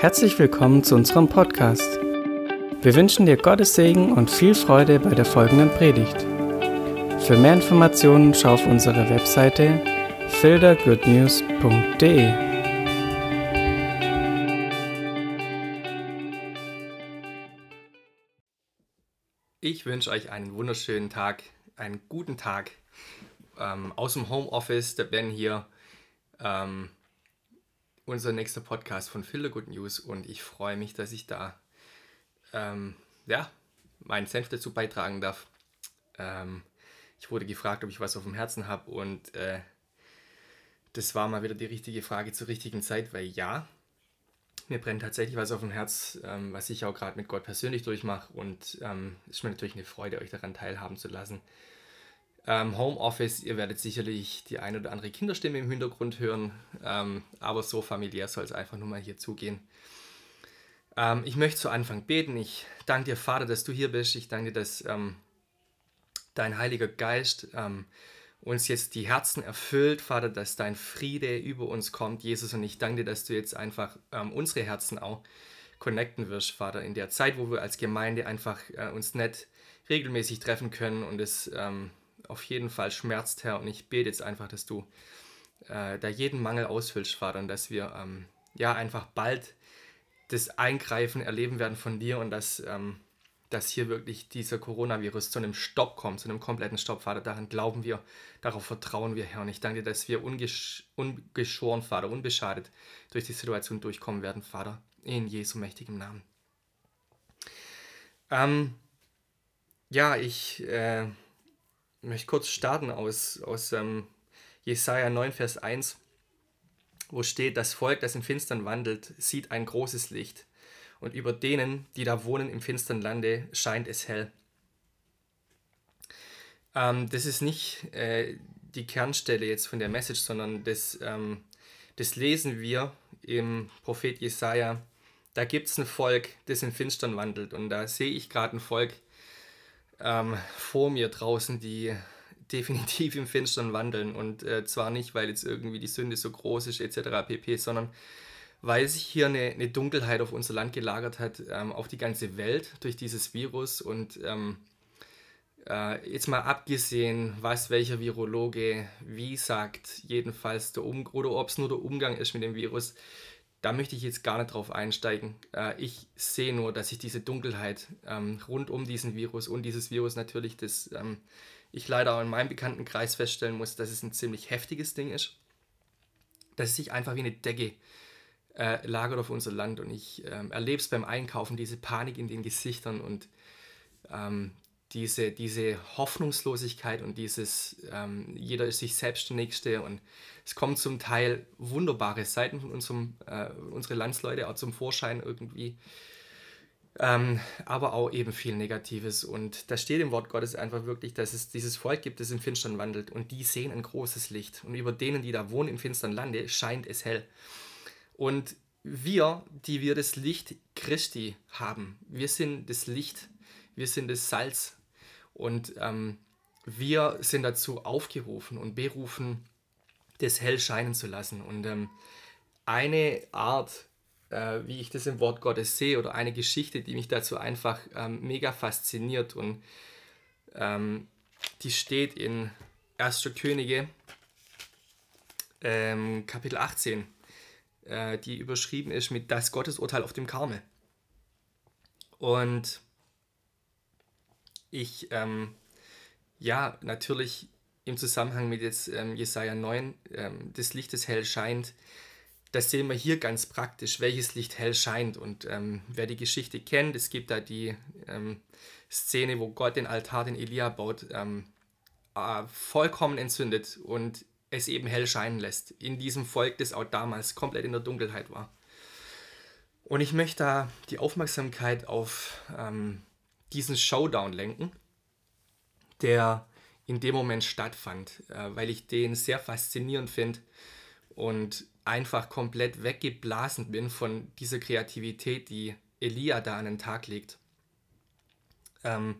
Herzlich willkommen zu unserem Podcast. Wir wünschen dir Gottes Segen und viel Freude bei der folgenden Predigt. Für mehr Informationen schau auf unsere Webseite fildergoodnews.de. Ich wünsche euch einen wunderschönen Tag, einen guten Tag ähm, aus dem Homeoffice. Der Ben hier. Ähm, unser nächster Podcast von Filter Good News und ich freue mich, dass ich da ähm, ja, meinen Senf dazu beitragen darf. Ähm, ich wurde gefragt, ob ich was auf dem Herzen habe und äh, das war mal wieder die richtige Frage zur richtigen Zeit, weil ja, mir brennt tatsächlich was auf dem Herz, ähm, was ich auch gerade mit Gott persönlich durchmache und ähm, es ist mir natürlich eine Freude, euch daran teilhaben zu lassen. Ähm, Homeoffice, ihr werdet sicherlich die ein oder andere Kinderstimme im Hintergrund hören, ähm, aber so familiär soll es einfach nur mal hier zugehen. Ähm, ich möchte zu Anfang beten. Ich danke dir, Vater, dass du hier bist. Ich danke dir, dass ähm, dein Heiliger Geist ähm, uns jetzt die Herzen erfüllt, Vater, dass dein Friede über uns kommt, Jesus. Und ich danke dir, dass du jetzt einfach ähm, unsere Herzen auch connecten wirst, Vater, in der Zeit, wo wir als Gemeinde einfach äh, uns nicht regelmäßig treffen können und es ähm, auf jeden Fall schmerzt, Herr. Und ich bete jetzt einfach, dass du äh, da jeden Mangel ausfüllst, Vater, und dass wir ähm, ja einfach bald das Eingreifen erleben werden von dir und dass, ähm, dass hier wirklich dieser Coronavirus zu einem Stopp kommt, zu einem kompletten Stopp, Vater. Daran glauben wir, darauf vertrauen wir, Herr. Und ich danke dir, dass wir ungesch ungeschoren, Vater, unbeschadet durch die Situation durchkommen werden, Vater. In Jesu mächtigem Namen. Ähm, ja, ich äh, ich möchte kurz starten aus, aus ähm, Jesaja 9, Vers 1, wo steht: Das Volk, das im Finstern wandelt, sieht ein großes Licht, und über denen, die da wohnen im finstern Lande, scheint es hell. Ähm, das ist nicht äh, die Kernstelle jetzt von der Message, sondern das, ähm, das lesen wir im Prophet Jesaja. Da gibt es ein Volk, das im Finstern wandelt, und da sehe ich gerade ein Volk, ähm, vor mir draußen, die definitiv im Finstern wandeln. Und äh, zwar nicht, weil jetzt irgendwie die Sünde so groß ist, etc. pp., sondern weil sich hier eine, eine Dunkelheit auf unser Land gelagert hat, ähm, auf die ganze Welt durch dieses Virus. Und ähm, äh, jetzt mal abgesehen, was welcher Virologe wie sagt, jedenfalls der um oder ob es nur der Umgang ist mit dem Virus, da möchte ich jetzt gar nicht drauf einsteigen. Äh, ich sehe nur, dass sich diese Dunkelheit ähm, rund um diesen Virus und dieses Virus natürlich, das ähm, ich leider auch in meinem Bekanntenkreis feststellen muss, dass es ein ziemlich heftiges Ding ist. Dass es sich einfach wie eine Decke äh, lagert auf unser Land und ich ähm, erlebe es beim Einkaufen, diese Panik in den Gesichtern und ähm, diese, diese Hoffnungslosigkeit und dieses, ähm, jeder ist sich selbst der Nächste und es kommen zum Teil wunderbare Seiten von unserem, äh, unsere Landsleute auch zum Vorschein irgendwie, ähm, aber auch eben viel Negatives und da steht im Wort Gottes einfach wirklich, dass es dieses Volk gibt, das im Finstern wandelt und die sehen ein großes Licht und über denen, die da wohnen im finstern Lande, scheint es hell. Und wir, die wir das Licht Christi haben, wir sind das Licht, wir sind das Salz und ähm, wir sind dazu aufgerufen und berufen, das hell scheinen zu lassen. Und ähm, eine Art, äh, wie ich das im Wort Gottes sehe, oder eine Geschichte, die mich dazu einfach ähm, mega fasziniert und ähm, die steht in 1. Könige, ähm, Kapitel 18, äh, die überschrieben ist mit Das Gottesurteil auf dem Karmel. Und ich, ähm, ja, natürlich im Zusammenhang mit jetzt ähm, Jesaja 9, ähm, das Licht, das hell scheint, das sehen wir hier ganz praktisch, welches Licht hell scheint. Und ähm, wer die Geschichte kennt, es gibt da die ähm, Szene, wo Gott den Altar, den Elia baut, ähm, äh, vollkommen entzündet und es eben hell scheinen lässt. In diesem Volk, das auch damals komplett in der Dunkelheit war. Und ich möchte da die Aufmerksamkeit auf ähm, diesen Showdown lenken, der in dem Moment stattfand, äh, weil ich den sehr faszinierend finde und einfach komplett weggeblasen bin von dieser Kreativität, die Elia da an den Tag legt. Ähm,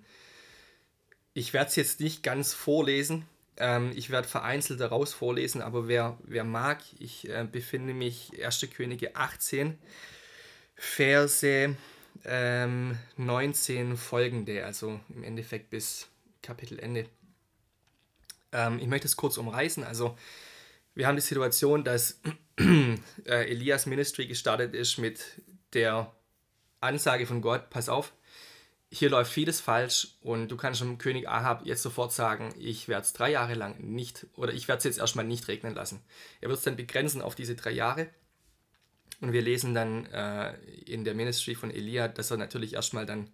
ich werde es jetzt nicht ganz vorlesen, ähm, ich werde vereinzelt daraus vorlesen, aber wer, wer mag, ich äh, befinde mich 1. Könige 18, Verse ähm, 19 folgende, also im Endeffekt bis Kapitelende. Ähm, ich möchte es kurz umreißen. Also wir haben die Situation, dass äh, Elias Ministry gestartet ist mit der Ansage von Gott, pass auf, hier läuft vieles falsch und du kannst dem König Ahab jetzt sofort sagen, ich werde es drei Jahre lang nicht, oder ich werde es jetzt erstmal nicht regnen lassen. Er wird es dann begrenzen auf diese drei Jahre. Und wir lesen dann äh, in der Ministry von Elia, dass er natürlich erstmal dann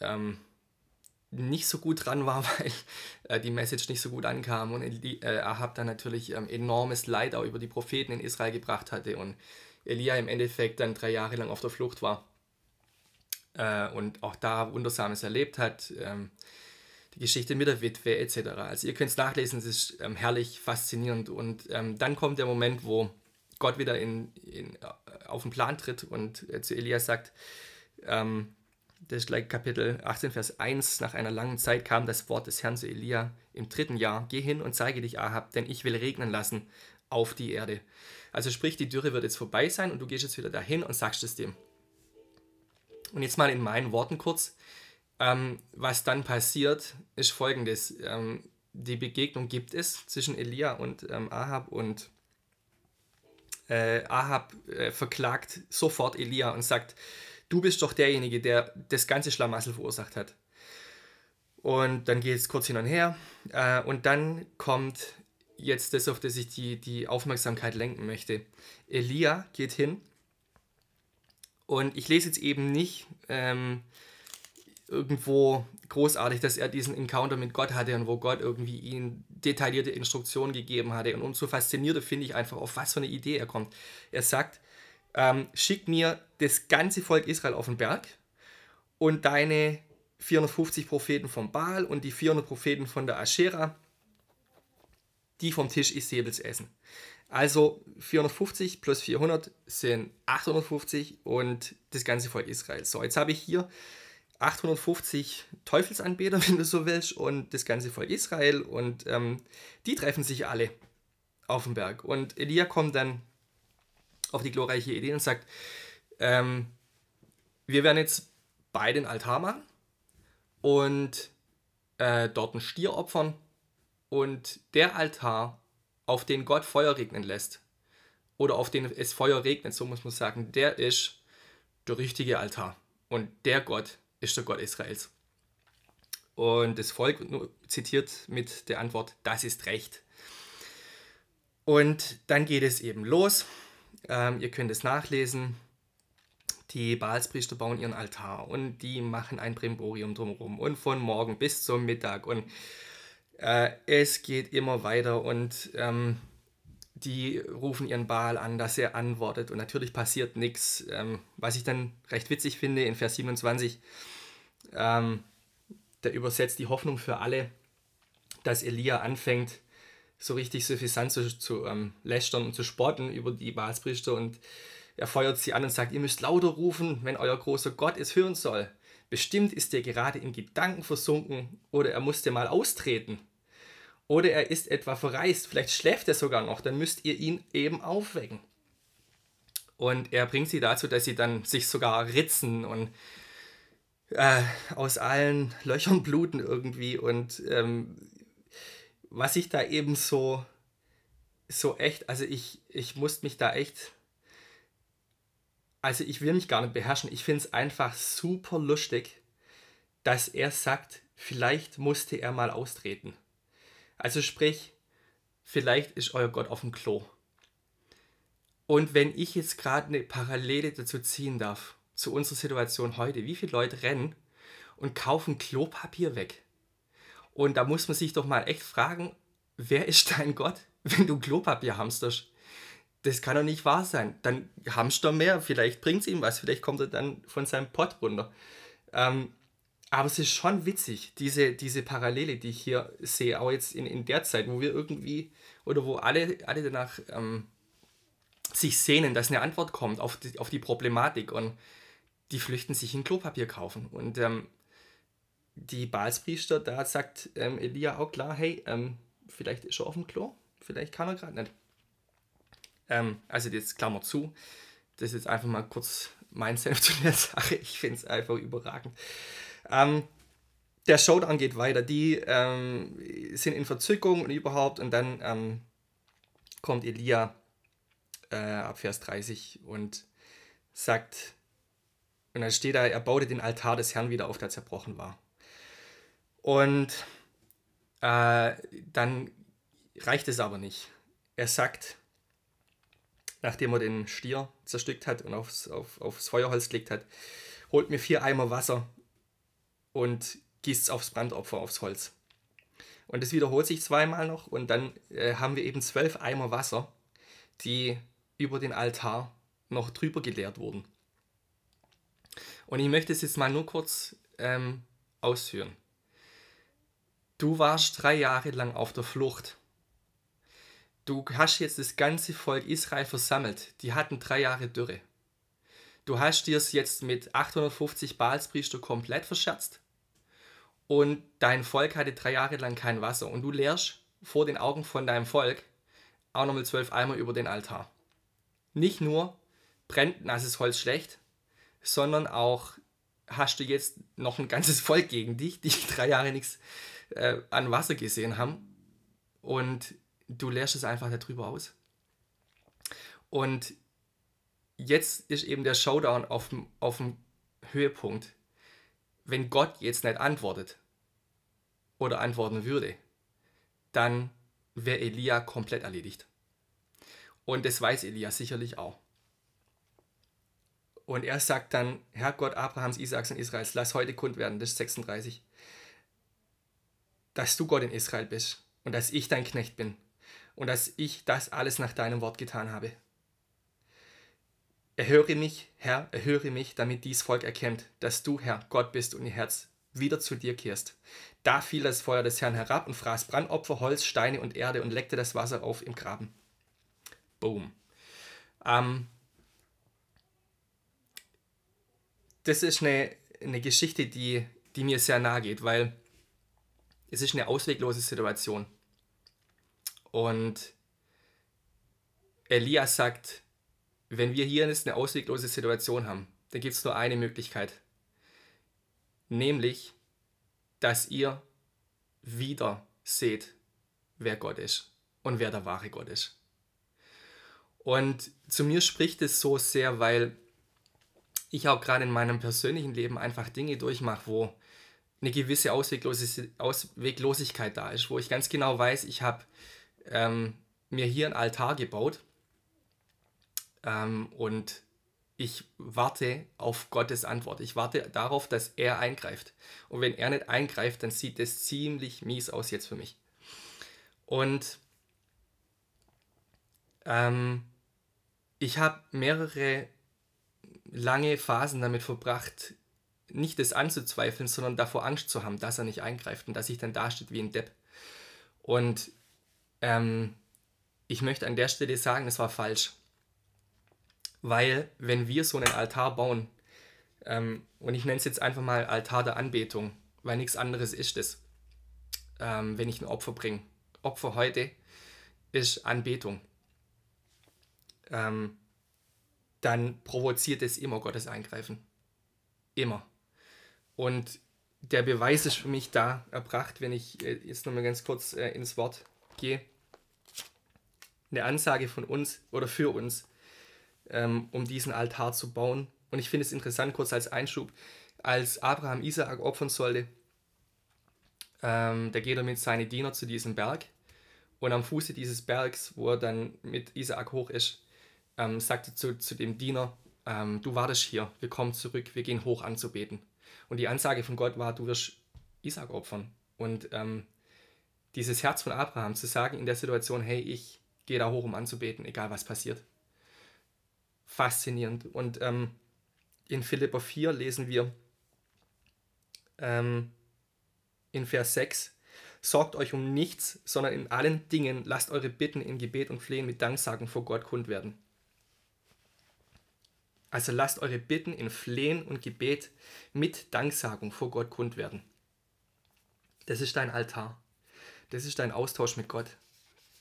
ähm, nicht so gut dran war, weil äh, die Message nicht so gut ankam und Eli, äh, Ahab dann natürlich ähm, enormes Leid auch über die Propheten in Israel gebracht hatte und Elia im Endeffekt dann drei Jahre lang auf der Flucht war äh, und auch da Wundersames erlebt hat. Ähm, die Geschichte mit der Witwe etc. Also ihr könnt es nachlesen, es ist ähm, herrlich, faszinierend und ähm, dann kommt der Moment, wo Gott wieder in, in, äh, auf den Plan tritt und äh, zu Elias sagt, ähm, das gleich Kapitel 18, Vers 1. Nach einer langen Zeit kam das Wort des Herrn zu Elia im dritten Jahr. Geh hin und zeige dich, Ahab, denn ich will regnen lassen auf die Erde. Also sprich, die Dürre wird jetzt vorbei sein und du gehst jetzt wieder dahin und sagst es dem. Und jetzt mal in meinen Worten kurz. Ähm, was dann passiert, ist folgendes. Ähm, die Begegnung gibt es zwischen Elia und ähm, Ahab und äh, Ahab äh, verklagt sofort Elia und sagt, du bist doch derjenige, der das ganze Schlamassel verursacht hat. Und dann geht es kurz hin und her. Äh, und dann kommt jetzt das, auf das ich die, die Aufmerksamkeit lenken möchte. Elia geht hin und ich lese jetzt eben nicht ähm, irgendwo großartig, dass er diesen Encounter mit Gott hatte und wo Gott irgendwie ihm detaillierte Instruktionen gegeben hatte. Und umso faszinierter finde ich einfach, auf was für eine Idee er kommt. Er sagt, ähm, schick mir das ganze Volk Israel auf den Berg und deine 450 Propheten vom Baal und die 400 Propheten von der Aschera, die vom Tisch Isabels essen. Also 450 plus 400 sind 850 und das ganze Volk Israel. So, jetzt habe ich hier 850 Teufelsanbeter, wenn du so willst, und das ganze Volk Israel. Und ähm, die treffen sich alle auf dem Berg. Und Elia kommt dann auf die glorreiche Idee und sagt, ähm, wir werden jetzt beide den Altar machen und äh, dort einen Stier opfern. Und der Altar, auf den Gott Feuer regnen lässt oder auf den es Feuer regnet, so muss man sagen, der ist der richtige Altar. Und der Gott ist der Gott Israels. Und das Volk zitiert mit der Antwort, das ist recht. Und dann geht es eben los. Ähm, ihr könnt es nachlesen. Die Baalspriester bauen ihren Altar und die machen ein Brimborium drumherum und von morgen bis zum Mittag und äh, es geht immer weiter und ähm, die rufen ihren Baal an, dass er antwortet und natürlich passiert nichts. Ähm, was ich dann recht witzig finde in Vers 27, ähm, der übersetzt die Hoffnung für alle, dass Elia anfängt, so richtig suffisant zu, zu ähm, lästern und zu spotten über die Baalspriester und er feuert sie an und sagt, ihr müsst lauter rufen, wenn euer großer Gott es hören soll. Bestimmt ist er gerade in Gedanken versunken oder er musste mal austreten. Oder er ist etwa verreist, vielleicht schläft er sogar noch, dann müsst ihr ihn eben aufwecken. Und er bringt sie dazu, dass sie dann sich sogar ritzen und äh, aus allen Löchern bluten irgendwie. Und ähm, was ich da eben so, so echt, also ich, ich musste mich da echt, also ich will mich gar nicht beherrschen. Ich finde es einfach super lustig, dass er sagt, vielleicht musste er mal austreten. Also sprich, vielleicht ist euer Gott auf dem Klo. Und wenn ich jetzt gerade eine Parallele dazu ziehen darf, zu unserer Situation heute, wie viele Leute rennen und kaufen Klopapier weg? Und da muss man sich doch mal echt fragen, wer ist dein Gott, wenn du Klopapier hamsterst? Das kann doch nicht wahr sein. Dann hamster mehr, vielleicht bringt es ihm was, vielleicht kommt er dann von seinem Pott runter. Ähm, aber es ist schon witzig, diese, diese Parallele, die ich hier sehe, auch jetzt in, in der Zeit, wo wir irgendwie, oder wo alle, alle danach ähm, sich sehnen, dass eine Antwort kommt auf die, auf die Problematik und die flüchten sich in Klopapier kaufen. Und ähm, die Balspriester, da sagt ähm, Elia auch klar, hey, ähm, vielleicht ist er auf dem Klo, vielleicht kann er gerade nicht. Ähm, also jetzt Klammer zu, das ist jetzt einfach mal kurz mein Senf zu der Sache. Ich finde es einfach überragend. Ähm, der Showdown geht weiter. Die ähm, sind in Verzückung und überhaupt. Und dann ähm, kommt Elia äh, ab Vers 30 und sagt, und dann steht da, er baute den Altar des Herrn wieder auf, der zerbrochen war. Und äh, dann reicht es aber nicht. Er sagt, nachdem er den Stier zerstückt hat und aufs, auf, aufs Feuerholz gelegt hat, holt mir vier Eimer Wasser und gießt es aufs Brandopfer, aufs Holz. Und es wiederholt sich zweimal noch und dann äh, haben wir eben zwölf Eimer Wasser, die über den Altar noch drüber geleert wurden. Und ich möchte es jetzt mal nur kurz ähm, ausführen. Du warst drei Jahre lang auf der Flucht. Du hast jetzt das ganze Volk Israel versammelt. Die hatten drei Jahre Dürre. Du hast dir es jetzt mit 850 Baalspriester komplett verscherzt und dein Volk hatte drei Jahre lang kein Wasser und du leerst vor den Augen von deinem Volk auch nochmal zwölf Eimer über den Altar. Nicht nur brennt nasses Holz schlecht, sondern auch hast du jetzt noch ein ganzes Volk gegen dich, die drei Jahre nichts äh, an Wasser gesehen haben und du leerst es einfach darüber aus. Und jetzt ist eben der Showdown auf dem Höhepunkt wenn Gott jetzt nicht antwortet oder antworten würde, dann wäre Elia komplett erledigt. Und das weiß Elia sicherlich auch. Und er sagt dann, Herr Gott Abrahams, Isaaks und Israels, lass heute kund werden, das ist 36, dass du Gott in Israel bist und dass ich dein Knecht bin und dass ich das alles nach deinem Wort getan habe. Erhöre mich, Herr, erhöre mich, damit dies Volk erkennt, dass du, Herr, Gott bist und ihr Herz wieder zu dir kehrst. Da fiel das Feuer des Herrn herab und fraß Brandopfer, Holz, Steine und Erde und leckte das Wasser auf im Graben. Boom. Ähm, das ist eine, eine Geschichte, die, die mir sehr nahe geht, weil es ist eine ausweglose Situation. Und Elias sagt, wenn wir hier eine ausweglose Situation haben, dann gibt es nur eine Möglichkeit. Nämlich, dass ihr wieder seht, wer Gott ist und wer der wahre Gott ist. Und zu mir spricht es so sehr, weil ich auch gerade in meinem persönlichen Leben einfach Dinge durchmache, wo eine gewisse Ausweglosigkeit da ist, wo ich ganz genau weiß, ich habe ähm, mir hier einen Altar gebaut ähm, und ich warte auf Gottes Antwort. Ich warte darauf, dass er eingreift. Und wenn er nicht eingreift, dann sieht es ziemlich mies aus jetzt für mich. Und ähm, ich habe mehrere lange Phasen damit verbracht, nicht das anzuzweifeln, sondern davor Angst zu haben, dass er nicht eingreift und dass ich dann dasteht wie ein Depp. Und ähm, ich möchte an der Stelle sagen, es war falsch. Weil wenn wir so einen Altar bauen, ähm, und ich nenne es jetzt einfach mal Altar der Anbetung, weil nichts anderes ist es, ähm, wenn ich ein Opfer bringe. Opfer heute ist Anbetung. Ähm, dann provoziert es immer Gottes Eingreifen. Immer. Und der Beweis ist für mich da erbracht, wenn ich äh, jetzt nochmal ganz kurz äh, ins Wort gehe. Eine Ansage von uns oder für uns ähm, um diesen Altar zu bauen. Und ich finde es interessant, kurz als Einschub, als Abraham Isaak opfern sollte, ähm, da geht er mit seinen Dienern zu diesem Berg und am Fuße dieses Bergs, wo er dann mit Isaak hoch ist, ähm, sagt er zu, zu dem Diener, ähm, du wartest hier, wir kommen zurück, wir gehen hoch anzubeten. Und die Ansage von Gott war, du wirst Isaak opfern. Und ähm, dieses Herz von Abraham zu sagen in der Situation, hey, ich gehe da hoch, um anzubeten, egal was passiert faszinierend. Und ähm, in Philippa 4 lesen wir ähm, in Vers 6, Sorgt euch um nichts, sondern in allen Dingen lasst eure Bitten in Gebet und Flehen mit Danksagen vor Gott kund werden. Also lasst eure Bitten in Flehen und Gebet mit Danksagung vor Gott kund werden. Das ist dein Altar. Das ist dein Austausch mit Gott.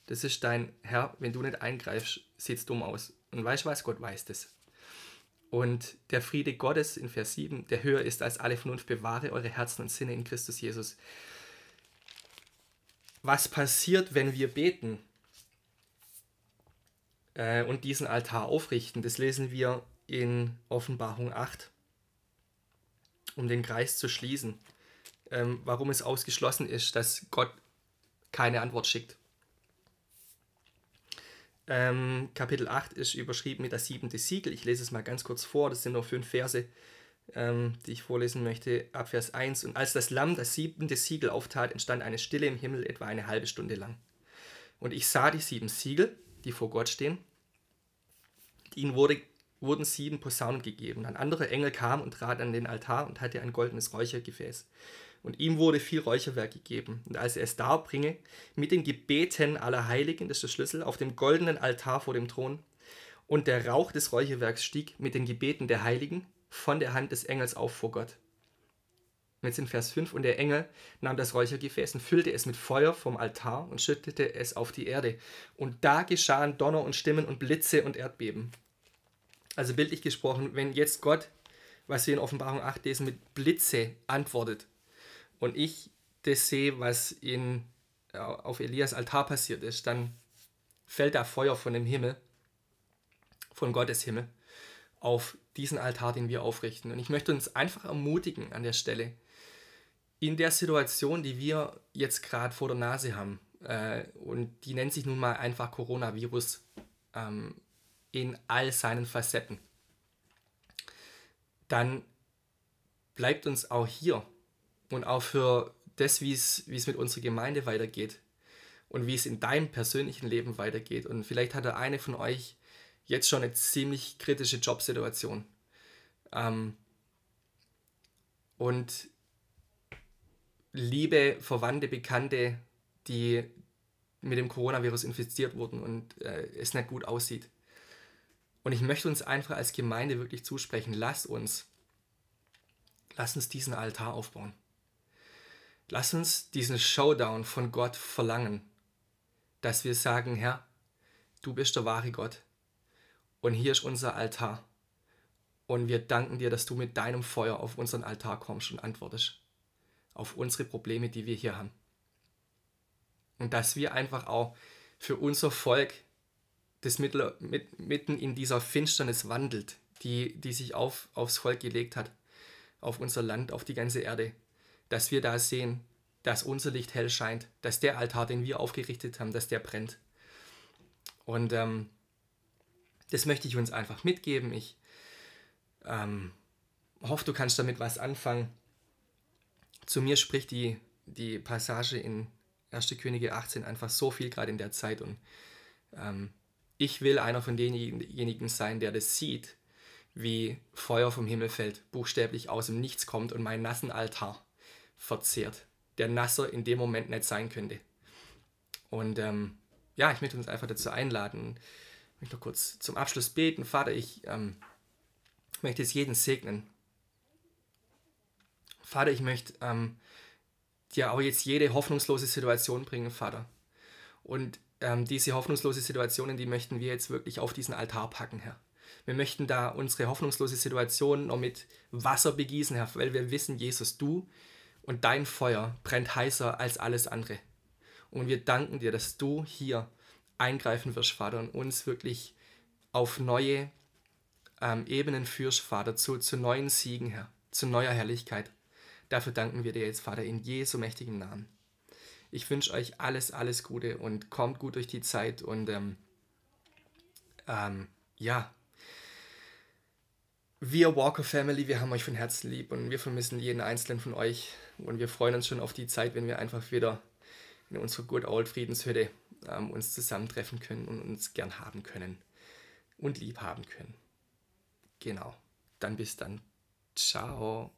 Das ist dein Herr, wenn du nicht eingreifst, sieht es dumm aus. Und weißt du was? Gott weiß das. Und der Friede Gottes in Vers 7, der höher ist als alle Vernunft, bewahre eure Herzen und Sinne in Christus Jesus. Was passiert, wenn wir beten äh, und diesen Altar aufrichten? Das lesen wir in Offenbarung 8, um den Kreis zu schließen. Ähm, warum es ausgeschlossen ist, dass Gott keine Antwort schickt. Ähm, Kapitel 8 ist überschrieben mit das siebente Siegel. Ich lese es mal ganz kurz vor. Das sind nur fünf Verse, ähm, die ich vorlesen möchte. Ab Vers 1. Und als das Lamm das siebente Siegel auftat, entstand eine Stille im Himmel etwa eine halbe Stunde lang. Und ich sah die sieben Siegel, die vor Gott stehen. Ihnen wurde, wurden sieben Posaunen gegeben. Ein anderer Engel kam und trat an den Altar und hatte ein goldenes Räuchergefäß. Und ihm wurde viel Räucherwerk gegeben. Und als er es darbringe, mit den Gebeten aller Heiligen, das ist der Schlüssel, auf dem goldenen Altar vor dem Thron, und der Rauch des Räucherwerks stieg mit den Gebeten der Heiligen von der Hand des Engels auf vor Gott. Und jetzt in Vers 5, und der Engel nahm das Räuchergefäß und füllte es mit Feuer vom Altar und schüttete es auf die Erde. Und da geschahen Donner und Stimmen und Blitze und Erdbeben. Also bildlich gesprochen, wenn jetzt Gott, was wir in Offenbarung 8 lesen, mit Blitze antwortet, und ich das sehe, was in, auf Elias Altar passiert ist, dann fällt da Feuer von dem Himmel, von Gottes Himmel, auf diesen Altar, den wir aufrichten. Und ich möchte uns einfach ermutigen an der Stelle, in der Situation, die wir jetzt gerade vor der Nase haben, äh, und die nennt sich nun mal einfach Coronavirus ähm, in all seinen Facetten, dann bleibt uns auch hier und auch für das, wie es, mit unserer Gemeinde weitergeht und wie es in deinem persönlichen Leben weitergeht. Und vielleicht hat der eine von euch jetzt schon eine ziemlich kritische Jobsituation. Ähm, und liebe Verwandte, Bekannte, die mit dem Coronavirus infiziert wurden und äh, es nicht gut aussieht. Und ich möchte uns einfach als Gemeinde wirklich zusprechen, lass uns, lass uns diesen Altar aufbauen. Lass uns diesen Showdown von Gott verlangen, dass wir sagen, Herr, du bist der wahre Gott und hier ist unser Altar. Und wir danken dir, dass du mit deinem Feuer auf unseren Altar kommst und antwortest auf unsere Probleme, die wir hier haben. Und dass wir einfach auch für unser Volk, das mitten in dieser Finsternis wandelt, die, die sich auf, aufs Volk gelegt hat, auf unser Land, auf die ganze Erde, dass wir da sehen, dass unser Licht hell scheint, dass der Altar, den wir aufgerichtet haben, dass der brennt. Und ähm, das möchte ich uns einfach mitgeben. Ich ähm, hoffe, du kannst damit was anfangen. Zu mir spricht die, die Passage in 1. Könige 18 einfach so viel gerade in der Zeit. Und ähm, ich will einer von denjenigen sein, der das sieht, wie Feuer vom Himmel fällt, buchstäblich aus dem Nichts kommt und meinen nassen Altar verzehrt, der nasser in dem Moment nicht sein könnte. Und ähm, ja, ich möchte uns einfach dazu einladen. Ich möchte noch kurz zum Abschluss beten. Vater, ich ähm, möchte es jeden segnen. Vater, ich möchte ähm, dir auch jetzt jede hoffnungslose Situation bringen, Vater. Und ähm, diese hoffnungslose Situationen, die möchten wir jetzt wirklich auf diesen Altar packen, Herr. Wir möchten da unsere hoffnungslose Situation noch mit Wasser begießen, Herr, weil wir wissen, Jesus, du und dein Feuer brennt heißer als alles andere. Und wir danken dir, dass du hier eingreifen wirst, Vater, und uns wirklich auf neue ähm, Ebenen führst, Vater, zu, zu neuen Siegen, Herr, zu neuer Herrlichkeit. Dafür danken wir dir jetzt, Vater, in Jesu mächtigen Namen. Ich wünsche euch alles, alles Gute und kommt gut durch die Zeit und ähm, ähm, ja, wir Walker Family, wir haben euch von Herzen lieb und wir vermissen jeden einzelnen von euch. Und wir freuen uns schon auf die Zeit, wenn wir einfach wieder in unserer Good Old Friedenshütte ähm, uns zusammentreffen können und uns gern haben können und lieb haben können. Genau. Dann bis dann. Ciao.